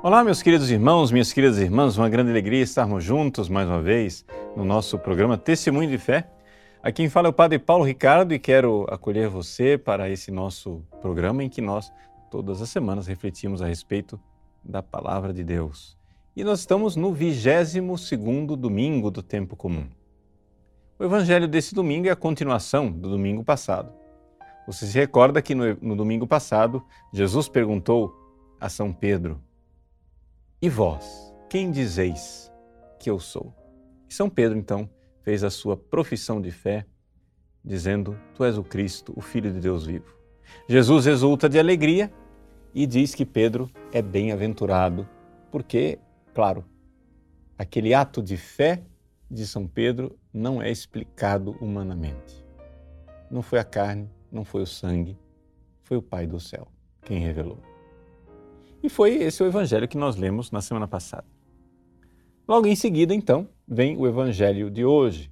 Olá, meus queridos irmãos, minhas queridas irmãs, uma grande alegria estarmos juntos mais uma vez no nosso programa Testemunho de Fé. Aqui quem fala é o Padre Paulo Ricardo e quero acolher você para esse nosso programa em que nós, todas as semanas, refletimos a respeito da Palavra de Deus. E nós estamos no 22 domingo do tempo comum. O evangelho desse domingo é a continuação do domingo passado. Você se recorda que no, no domingo passado, Jesus perguntou a São Pedro, e vós, quem dizeis que eu sou? E São Pedro, então, fez a sua profissão de fé, dizendo: Tu és o Cristo, o Filho de Deus vivo. Jesus exulta de alegria e diz que Pedro é bem-aventurado, porque, claro, aquele ato de fé de São Pedro não é explicado humanamente. Não foi a carne, não foi o sangue, foi o Pai do céu quem revelou. E foi esse o evangelho que nós lemos na semana passada. Logo em seguida, então, vem o evangelho de hoje.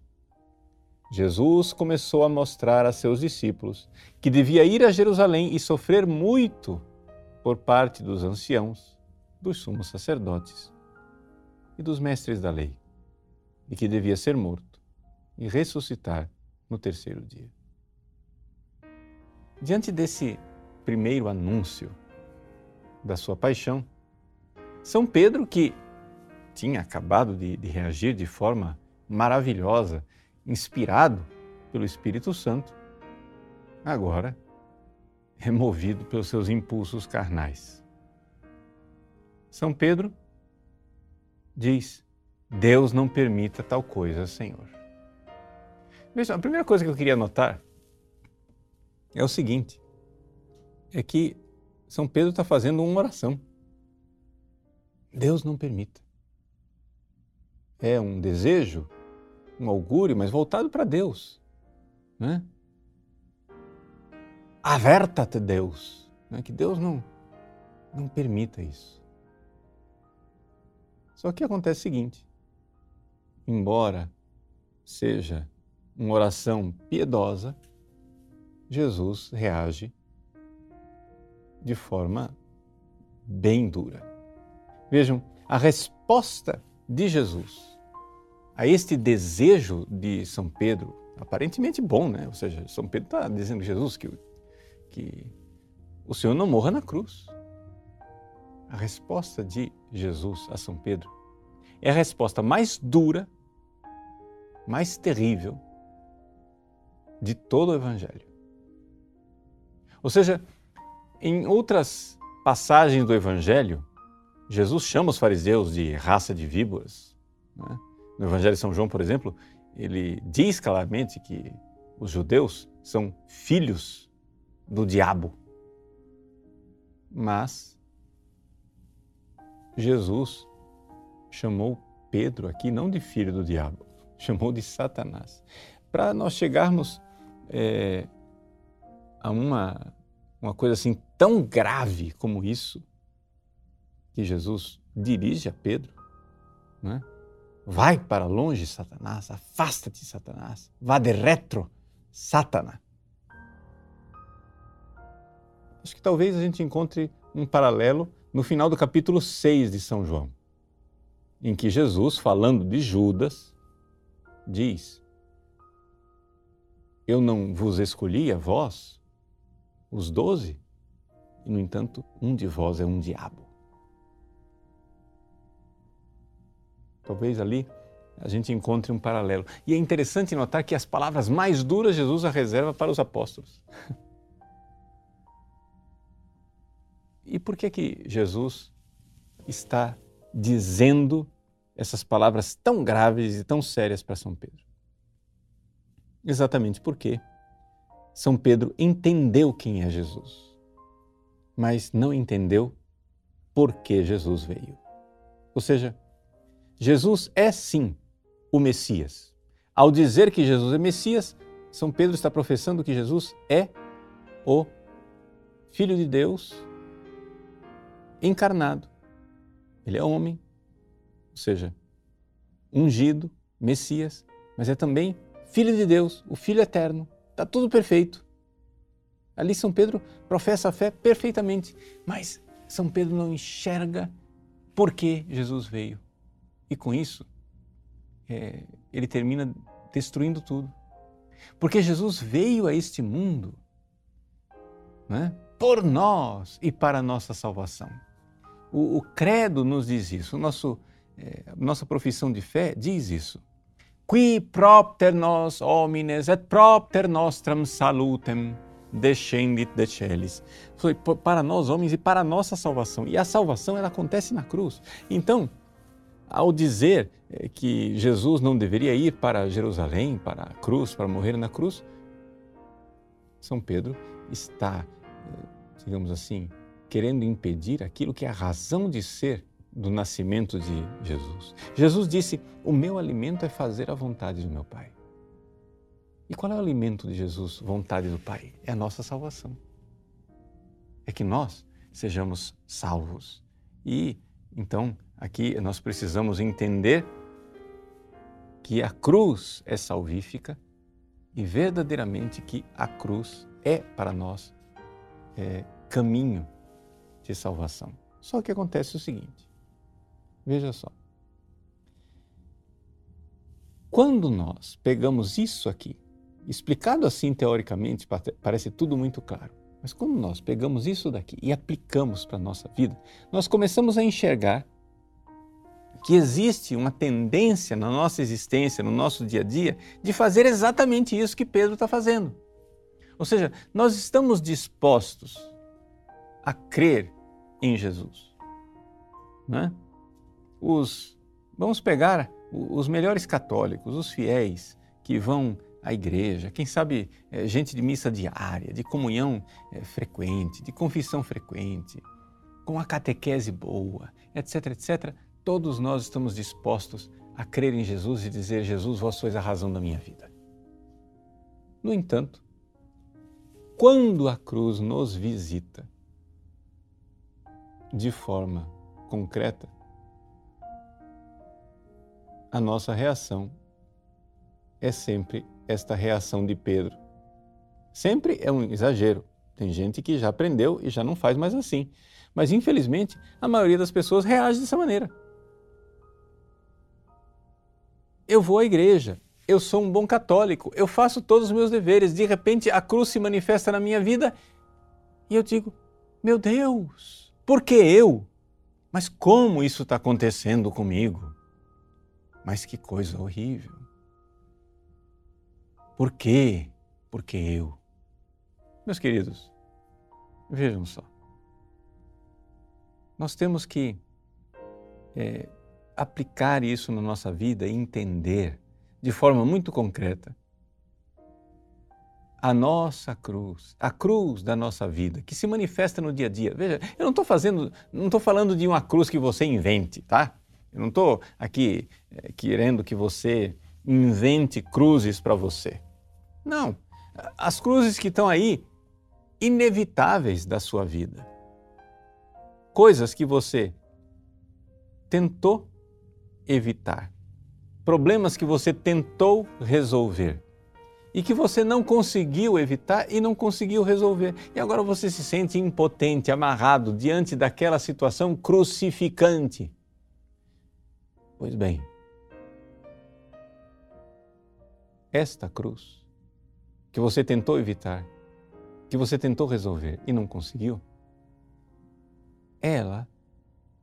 Jesus começou a mostrar a seus discípulos que devia ir a Jerusalém e sofrer muito por parte dos anciãos, dos sumos sacerdotes e dos mestres da lei, e que devia ser morto e ressuscitar no terceiro dia. Diante desse primeiro anúncio, da sua paixão. São Pedro, que tinha acabado de, de reagir de forma maravilhosa, inspirado pelo Espírito Santo, agora é movido pelos seus impulsos carnais. São Pedro diz: Deus não permita tal coisa, Senhor. Veja, a primeira coisa que eu queria notar é o seguinte: é que são Pedro está fazendo uma oração. Deus não permita. É um desejo, um augúrio, mas voltado para Deus. Né? Averta-te, Deus. Né? Que Deus não, não permita isso. Só que acontece o seguinte: embora seja uma oração piedosa, Jesus reage de forma bem dura. Vejam, a resposta de Jesus a este desejo de São Pedro, aparentemente bom, né? Ou seja, São Pedro está dizendo a Jesus que, que o Senhor não morra na cruz. A resposta de Jesus a São Pedro é a resposta mais dura, mais terrível de todo o Evangelho. Ou seja, em outras passagens do Evangelho, Jesus chama os fariseus de raça de víboras. Né? No Evangelho de São João, por exemplo, ele diz claramente que os judeus são filhos do diabo. Mas Jesus chamou Pedro aqui não de filho do diabo, chamou de Satanás. Para nós chegarmos é, a uma uma coisa assim tão grave como isso, que Jesus dirige a Pedro, né? vai para longe, Satanás, afasta-te, Satanás, vá de retro, Satanás. Acho que talvez a gente encontre um paralelo no final do capítulo 6 de São João, em que Jesus, falando de Judas, diz: Eu não vos escolhi a vós, os doze, e no entanto, um de vós é um diabo. Talvez ali a gente encontre um paralelo. E é interessante notar que as palavras mais duras Jesus a reserva para os apóstolos. E por que que Jesus está dizendo essas palavras tão graves e tão sérias para São Pedro? Exatamente porque são Pedro entendeu quem é Jesus, mas não entendeu por que Jesus veio. Ou seja, Jesus é sim o Messias. Ao dizer que Jesus é Messias, São Pedro está professando que Jesus é o Filho de Deus encarnado. Ele é homem, ou seja, ungido, Messias, mas é também Filho de Deus, o Filho eterno, Está tudo perfeito. Ali São Pedro professa a fé perfeitamente, mas São Pedro não enxerga por que Jesus veio. E com isso, é, ele termina destruindo tudo. Porque Jesus veio a este mundo né, por nós e para a nossa salvação. O, o credo nos diz isso, o nosso, é, nossa profissão de fé diz isso. Qui propter nos homines et propter nostram salutem descendit de celis. Foi para nós homens e para a nossa salvação. E a salvação ela acontece na cruz. Então, ao dizer eh, que Jesus não deveria ir para Jerusalém, para a cruz, para morrer na cruz, São Pedro está, eh, digamos assim, querendo impedir aquilo que é a razão de ser do nascimento de Jesus. Jesus disse: O meu alimento é fazer a vontade do meu Pai. E qual é o alimento de Jesus, vontade do Pai? É a nossa salvação. É que nós sejamos salvos. E então Aqui nós precisamos entender que a cruz é salvífica e verdadeiramente que a cruz é para nós é, caminho de salvação. Só que acontece o seguinte: veja só. Quando nós pegamos isso aqui, explicado assim teoricamente, parece tudo muito claro, mas quando nós pegamos isso daqui e aplicamos para a nossa vida, nós começamos a enxergar que existe uma tendência na nossa existência, no nosso dia a dia, de fazer exatamente isso que Pedro está fazendo. Ou seja, nós estamos dispostos a crer em Jesus. Né? Os, vamos pegar os melhores católicos, os fiéis que vão à igreja, quem sabe é, gente de missa diária, de comunhão é, frequente, de confissão frequente, com a catequese boa, etc, etc todos nós estamos dispostos a crer em Jesus e dizer: Jesus, vós sois a razão da minha vida. No entanto, quando a cruz nos visita de forma concreta, a nossa reação é sempre esta reação de Pedro. Sempre é um exagero. Tem gente que já aprendeu e já não faz mais assim. Mas, infelizmente, a maioria das pessoas reage dessa maneira. eu vou à igreja, eu sou um bom católico, eu faço todos os meus deveres, de repente a cruz se manifesta na minha vida e eu digo: meu Deus, por que eu? Mas como isso está acontecendo comigo? Mas que coisa horrível. Por quê? Porque eu. Meus queridos, vejam só. Nós temos que é, aplicar isso na nossa vida e entender de forma muito concreta a nossa cruz, a cruz da nossa vida, que se manifesta no dia a dia. Veja, eu não estou fazendo, não estou falando de uma cruz que você invente, tá? Eu não estou aqui é, querendo que você invente cruzes para você. Não, as cruzes que estão aí, inevitáveis da sua vida. Coisas que você tentou evitar, problemas que você tentou resolver e que você não conseguiu evitar e não conseguiu resolver. E agora você se sente impotente, amarrado diante daquela situação crucificante. Pois bem, esta cruz que você tentou evitar, que você tentou resolver e não conseguiu, ela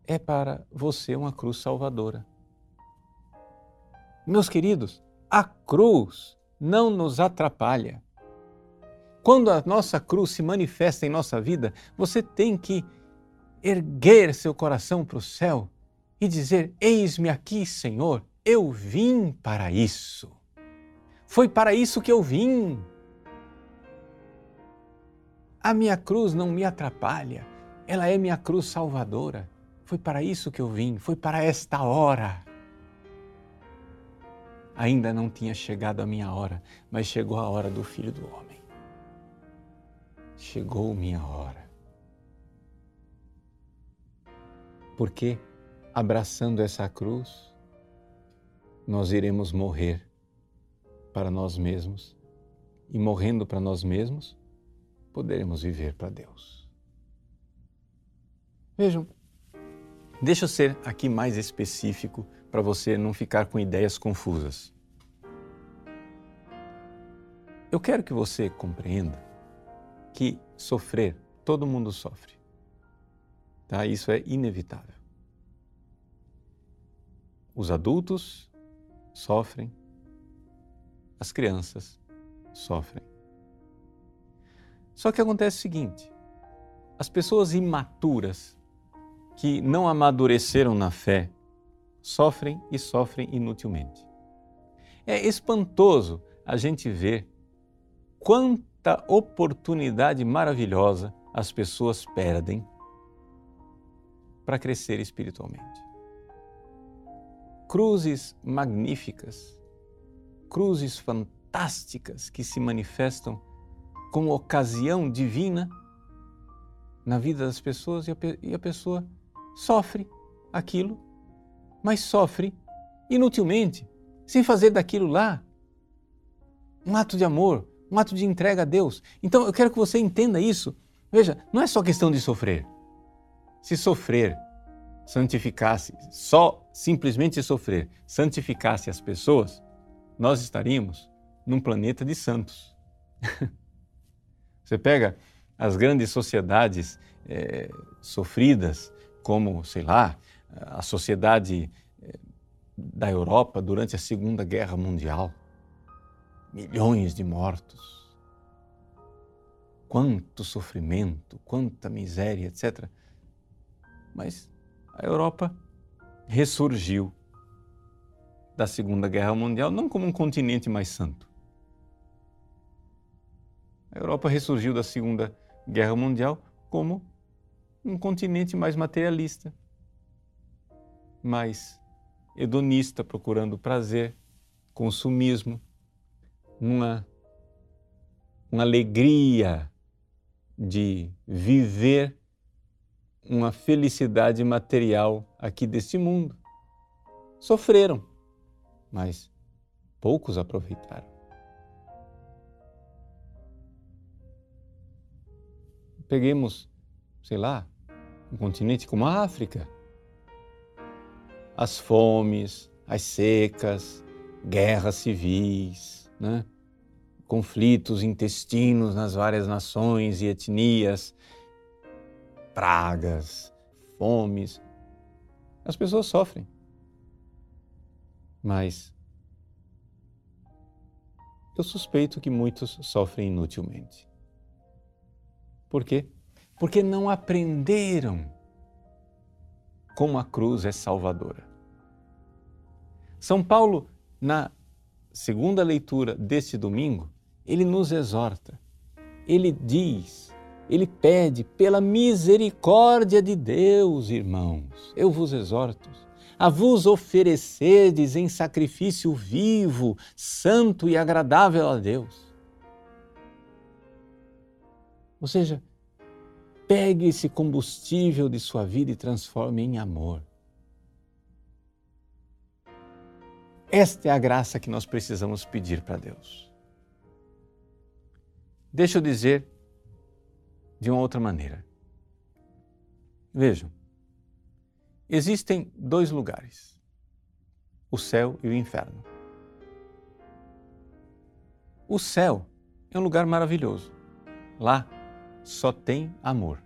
é para você uma cruz salvadora. Meus queridos, a cruz não nos atrapalha. Quando a nossa cruz se manifesta em nossa vida, você tem que erguer seu coração para o céu e dizer: Eis-me aqui, Senhor, eu vim para isso. Foi para isso que eu vim. A minha cruz não me atrapalha, ela é minha cruz salvadora. Foi para isso que eu vim, foi para esta hora. Ainda não tinha chegado a minha hora, mas chegou a hora do Filho do Homem. Chegou minha hora. Porque, abraçando essa cruz, nós iremos morrer para nós mesmos e, morrendo para nós mesmos, poderemos viver para Deus. Vejam, Deixa eu ser aqui mais específico para você não ficar com ideias confusas. Eu quero que você compreenda que sofrer, todo mundo sofre. Tá? Isso é inevitável. Os adultos sofrem, as crianças sofrem. Só que acontece o seguinte: as pessoas imaturas que não amadureceram na fé sofrem e sofrem inutilmente. É espantoso a gente ver quanta oportunidade maravilhosa as pessoas perdem para crescer espiritualmente. Cruzes magníficas, cruzes fantásticas que se manifestam como ocasião divina na vida das pessoas e a, pessoa sofre aquilo, mas sofre inutilmente, sem fazer daquilo lá um ato de amor, um ato de entrega a Deus. Então eu quero que você entenda isso. Veja, não é só questão de sofrer. Se sofrer santificasse, só simplesmente sofrer, santificasse as pessoas, nós estaríamos num planeta de santos. Você pega as grandes sociedades é, sofridas, como, sei lá, a sociedade é, da Europa durante a Segunda Guerra Mundial. Milhões de mortos. Quanto sofrimento, quanta miséria, etc. Mas a Europa ressurgiu da Segunda Guerra Mundial não como um continente mais santo. A Europa ressurgiu da Segunda Guerra Mundial como um continente mais materialista, mais hedonista, procurando prazer, consumismo, uma, uma alegria de viver uma felicidade material aqui deste mundo. Sofreram, mas poucos aproveitaram. Peguemos, sei lá, um continente como a África. As fomes, as secas, guerras civis, né? conflitos intestinos nas várias nações e etnias, pragas, fomes. As pessoas sofrem. Mas eu suspeito que muitos sofrem inutilmente. Por quê? Porque não aprenderam como a cruz é salvadora. São Paulo, na segunda leitura deste domingo, ele nos exorta. Ele diz, ele pede pela misericórdia de Deus, irmãos. Eu vos exorto a vos oferecerdes em sacrifício vivo, santo e agradável a Deus ou seja, pegue esse combustível de sua vida e transforme em amor. Esta é a graça que nós precisamos pedir para Deus. Deixa eu dizer de uma outra maneira. Vejam, existem dois lugares: o céu e o inferno. O céu é um lugar maravilhoso. Lá só tem amor.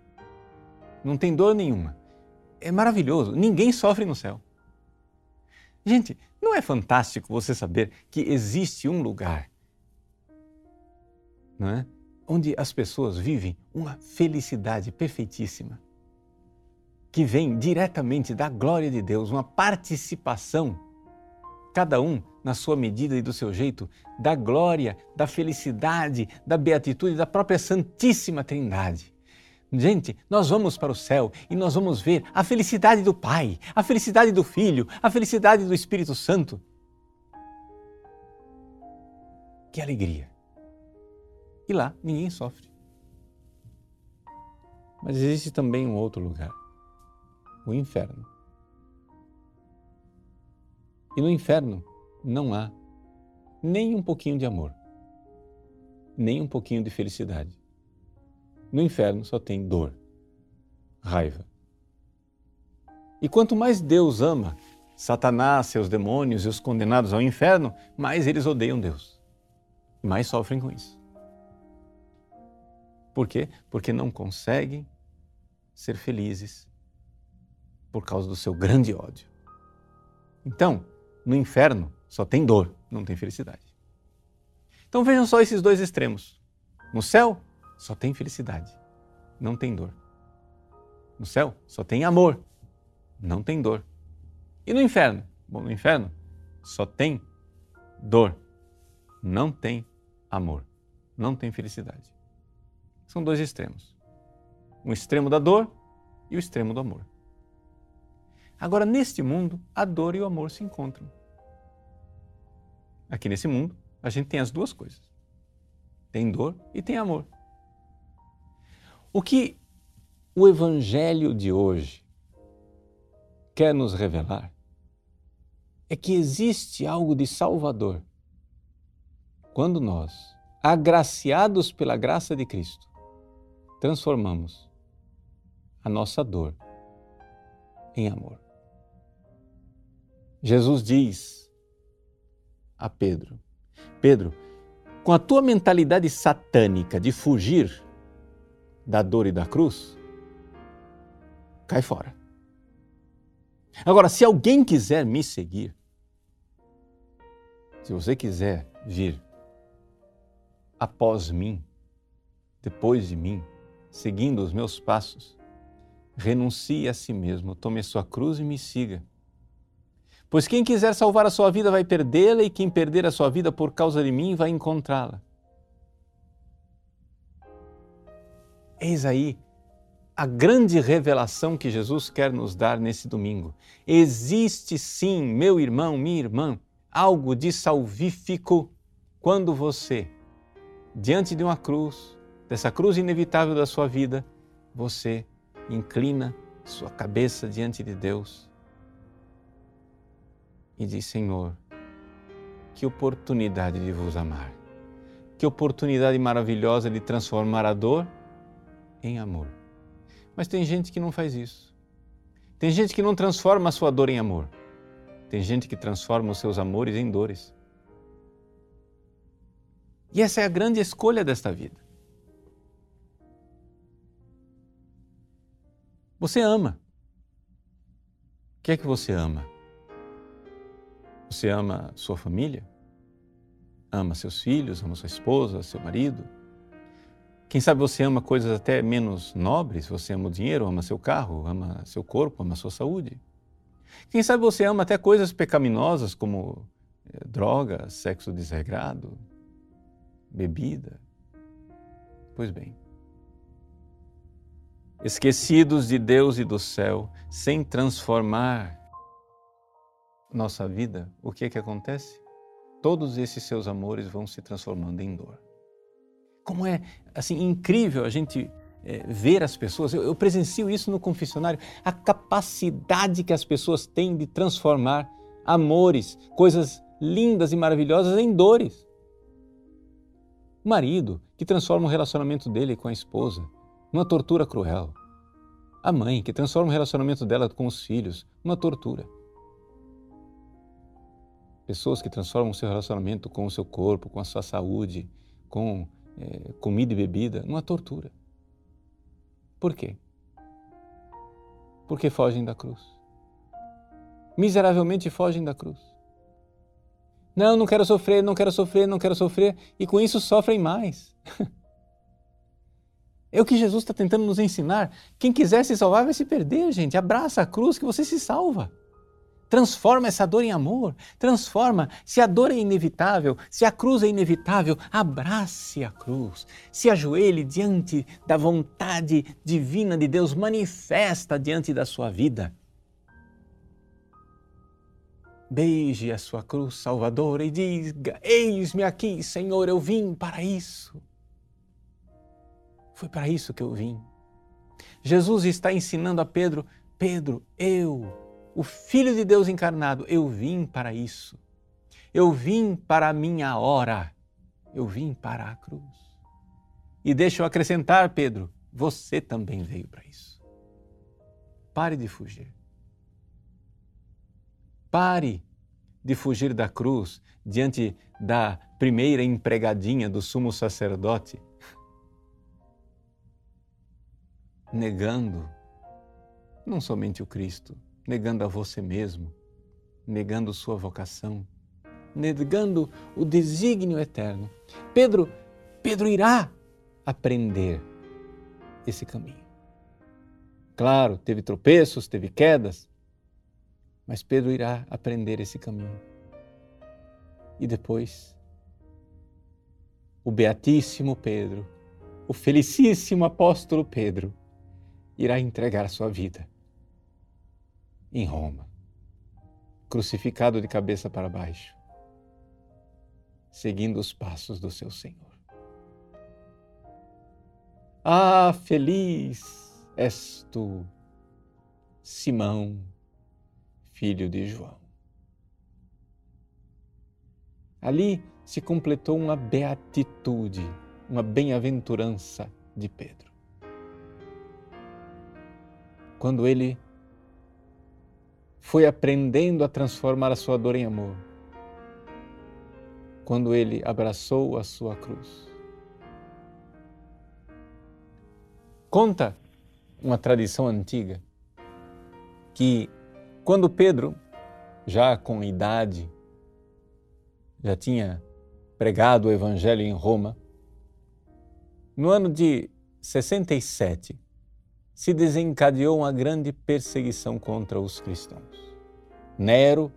Não tem dor nenhuma. É maravilhoso. Ninguém sofre no céu. Gente, não é fantástico você saber que existe um lugar não é? Onde as pessoas vivem uma felicidade perfeitíssima, que vem diretamente da glória de Deus, uma participação, cada um na sua medida e do seu jeito, da glória, da felicidade, da beatitude da própria Santíssima Trindade. Gente, nós vamos para o céu e nós vamos ver a felicidade do Pai, a felicidade do Filho, a felicidade do Espírito Santo. Que alegria! E lá ninguém sofre. Mas existe também um outro lugar, o inferno. E no inferno não há nem um pouquinho de amor, nem um pouquinho de felicidade. No inferno só tem dor, raiva. E quanto mais Deus ama Satanás, seus demônios e os condenados ao inferno, mais eles odeiam Deus. Mais sofrem com isso. Por quê? Porque não conseguem ser felizes por causa do seu grande ódio. Então, no inferno só tem dor, não tem felicidade. Então vejam só esses dois extremos. No céu só tem felicidade, não tem dor. No céu só tem amor, não tem dor. E no inferno? Bom, no inferno só tem dor, não tem amor, não tem felicidade. São dois extremos. Um extremo da dor e o extremo do amor. Agora, neste mundo, a dor e o amor se encontram. Aqui nesse mundo, a gente tem as duas coisas. Tem dor e tem amor. O que o Evangelho de hoje quer nos revelar é que existe algo de salvador quando nós, agraciados pela graça de Cristo, transformamos a nossa dor em amor. Jesus diz a Pedro: Pedro, com a tua mentalidade satânica de fugir da dor e da cruz, cai fora. Agora, se alguém quiser me seguir, se você quiser vir após mim, depois de mim, seguindo os meus passos, renuncie a si mesmo, tome a sua cruz e me siga. Pois quem quiser salvar a sua vida vai perdê-la, e quem perder a sua vida por causa de mim vai encontrá-la. Eis aí a grande revelação que Jesus quer nos dar nesse domingo. Existe sim, meu irmão, minha irmã, algo de salvífico quando você, diante de uma cruz, dessa cruz inevitável da sua vida, você inclina sua cabeça diante de Deus e diz: Senhor, que oportunidade de vos amar, que oportunidade maravilhosa de transformar a dor em amor. Mas tem gente que não faz isso. Tem gente que não transforma a sua dor em amor. Tem gente que transforma os seus amores em dores. E essa é a grande escolha desta vida. Você ama. O que é que você ama? Você ama sua família? Ama seus filhos, ama sua esposa, seu marido? Quem sabe você ama coisas até menos nobres? Você ama o dinheiro, ama seu carro, ama seu corpo, ama sua saúde? Quem sabe você ama até coisas pecaminosas como eh, droga, sexo desregrado, bebida. Pois bem, esquecidos de Deus e do céu, sem transformar nossa vida, o que é que acontece? Todos esses seus amores vão se transformando em dor. Como é assim incrível a gente é, ver as pessoas, eu, eu presencio isso no confessionário, a capacidade que as pessoas têm de transformar amores, coisas lindas e maravilhosas em dores. O marido que transforma o relacionamento dele com a esposa numa tortura cruel. A mãe que transforma o relacionamento dela com os filhos numa tortura. Pessoas que transformam o seu relacionamento com o seu corpo, com a sua saúde, com é, comida e bebida numa tortura. Por quê? Porque fogem da cruz. Miseravelmente fogem da cruz. Não, não quero sofrer, não quero sofrer, não quero sofrer, e com isso sofrem mais. É o que Jesus está tentando nos ensinar. Quem quiser se salvar vai se perder, gente. Abraça a cruz que você se salva. Transforma essa dor em amor. Transforma. Se a dor é inevitável, se a cruz é inevitável, abrace a cruz. Se ajoelhe diante da vontade divina de Deus, manifesta diante da sua vida. Beije a sua cruz salvadora e diga: Eis-me aqui, Senhor, eu vim para isso. Foi para isso que eu vim. Jesus está ensinando a Pedro: Pedro, eu o Filho de Deus encarnado, eu vim para isso. Eu vim para a minha hora. Eu vim para a cruz. E deixa eu acrescentar, Pedro, você também veio para isso. Pare de fugir. pare de fugir da cruz diante da primeira empregadinha do sumo sacerdote, negando não somente o Cristo, negando a você mesmo, negando sua vocação, negando o desígnio eterno. Pedro, Pedro irá aprender esse caminho. Claro, teve tropeços, teve quedas, mas Pedro irá aprender esse caminho. E depois, o Beatíssimo Pedro, o felicíssimo apóstolo Pedro, irá entregar sua vida em Roma, crucificado de cabeça para baixo, seguindo os passos do seu Senhor. Ah, feliz és tu, Simão, filho de João. Ali se completou uma beatitude, uma bem-aventurança de Pedro. Quando ele foi aprendendo a transformar a sua dor em amor, quando ele abraçou a sua cruz. Conta uma tradição antiga que quando Pedro, já com idade, já tinha pregado o Evangelho em Roma, no ano de 67, se desencadeou uma grande perseguição contra os cristãos. Nero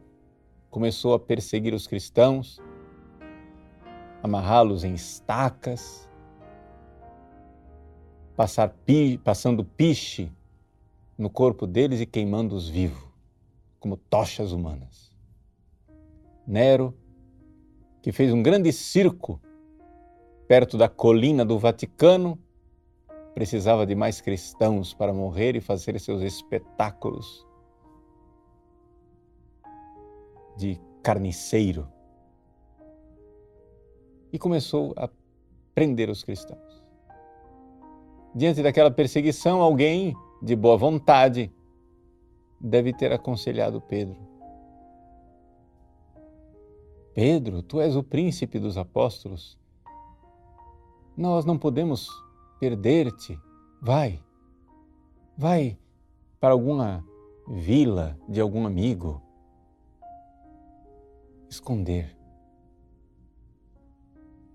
começou a perseguir os cristãos, amarrá-los em estacas, passar passando piche no corpo deles e queimando-os vivos como tochas humanas. Nero, que fez um grande circo perto da colina do Vaticano, precisava de mais cristãos para morrer e fazer seus espetáculos de carniceiro. E começou a prender os cristãos. Diante daquela perseguição, alguém de boa vontade deve ter aconselhado Pedro. Pedro, tu és o príncipe dos apóstolos. Nós não podemos perder-te. Vai, vai para alguma vila de algum amigo. Esconder.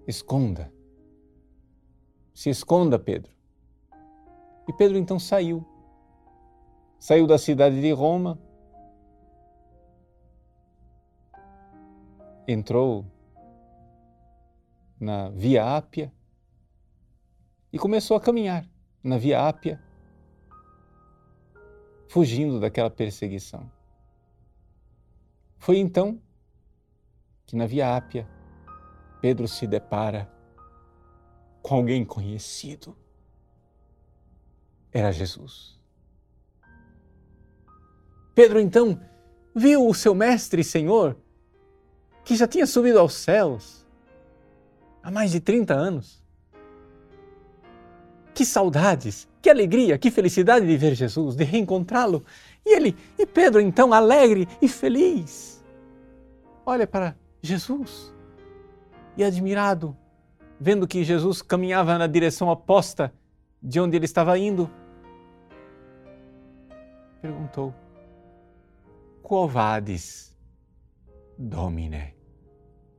Esconda. Se esconda, Pedro. E Pedro então saiu saiu da cidade de Roma, entrou na Via Ápia e começou a caminhar na Via Ápia, fugindo daquela perseguição. Foi então que na Via Ápia Pedro se depara com alguém conhecido. Era Jesus. Pedro então viu o seu mestre e senhor, que já tinha subido aos céus há mais de 30 anos. Que saudades, que alegria, que felicidade de ver Jesus, de reencontrá-lo. E ele, e Pedro então alegre e feliz, olha para Jesus e admirado, vendo que Jesus caminhava na direção oposta de onde ele estava indo, perguntou: Quo vadis, Domine?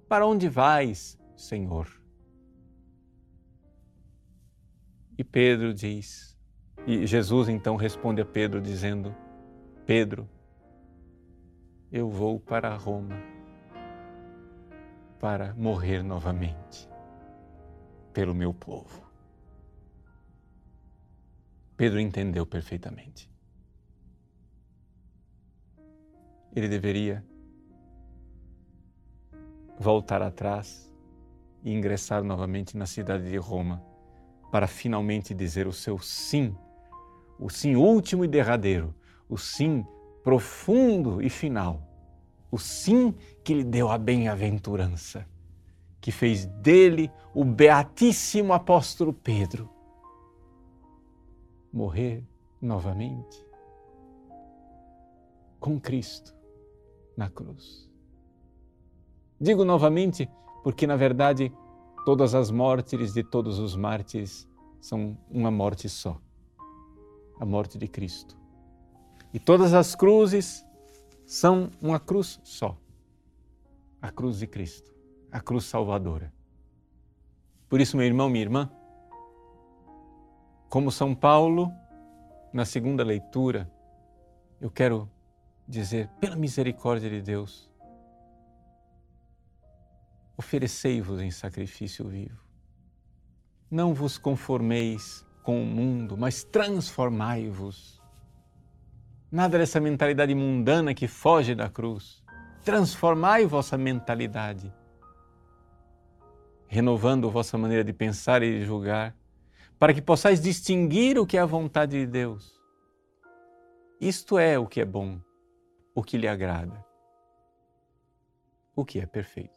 Para onde vais, Senhor? E Pedro diz, e Jesus então responde a Pedro dizendo: Pedro, eu vou para Roma para morrer novamente pelo meu povo. Pedro entendeu perfeitamente. ele deveria voltar atrás e ingressar novamente na cidade de Roma para finalmente dizer o seu sim, o sim último e derradeiro, o sim profundo e final, o sim que lhe deu a bem-aventurança, que fez dele o beatíssimo apóstolo Pedro morrer novamente com Cristo na cruz. Digo novamente porque, na verdade, todas as mortes de todos os mártires são uma morte só a morte de Cristo. E todas as cruzes são uma cruz só a cruz de Cristo, a cruz salvadora. Por isso, meu irmão, minha irmã, como São Paulo, na segunda leitura, eu quero dizer, pela misericórdia de Deus, oferecei-vos em sacrifício vivo. Não vos conformeis com o mundo, mas transformai-vos. Nada dessa mentalidade mundana que foge da cruz. Transformai vossa mentalidade, renovando vossa maneira de pensar e de julgar, para que possais distinguir o que é a vontade de Deus. Isto é o que é bom, o que lhe agrada, o que é perfeito.